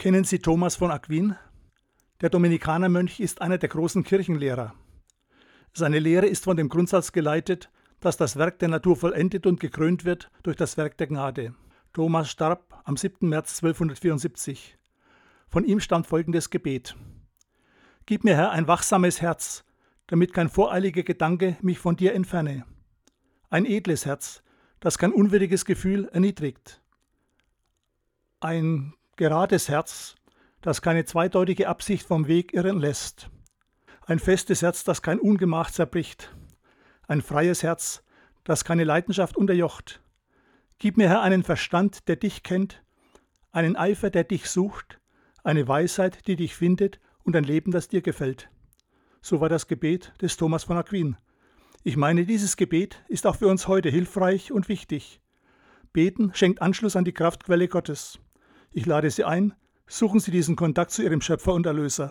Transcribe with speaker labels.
Speaker 1: Kennen Sie Thomas von Aquin? Der Dominikanermönch ist einer der großen Kirchenlehrer. Seine Lehre ist von dem Grundsatz geleitet, dass das Werk der Natur vollendet und gekrönt wird durch das Werk der Gnade. Thomas starb am 7. März 1274. Von ihm stammt folgendes Gebet. Gib mir, Herr, ein wachsames Herz, damit kein voreiliger Gedanke mich von dir entferne. Ein edles Herz, das kein unwürdiges Gefühl erniedrigt. Ein gerades Herz, das keine zweideutige Absicht vom Weg irren lässt. Ein festes Herz, das kein Ungemach zerbricht. Ein freies Herz, das keine Leidenschaft unterjocht. Gib mir, Herr, einen Verstand, der dich kennt, einen Eifer, der dich sucht, eine Weisheit, die dich findet und ein Leben, das dir gefällt. So war das Gebet des Thomas von Aquin. Ich meine, dieses Gebet ist auch für uns heute hilfreich und wichtig. Beten schenkt Anschluss an die Kraftquelle Gottes. Ich lade Sie ein, suchen Sie diesen Kontakt zu Ihrem Schöpfer und Erlöser.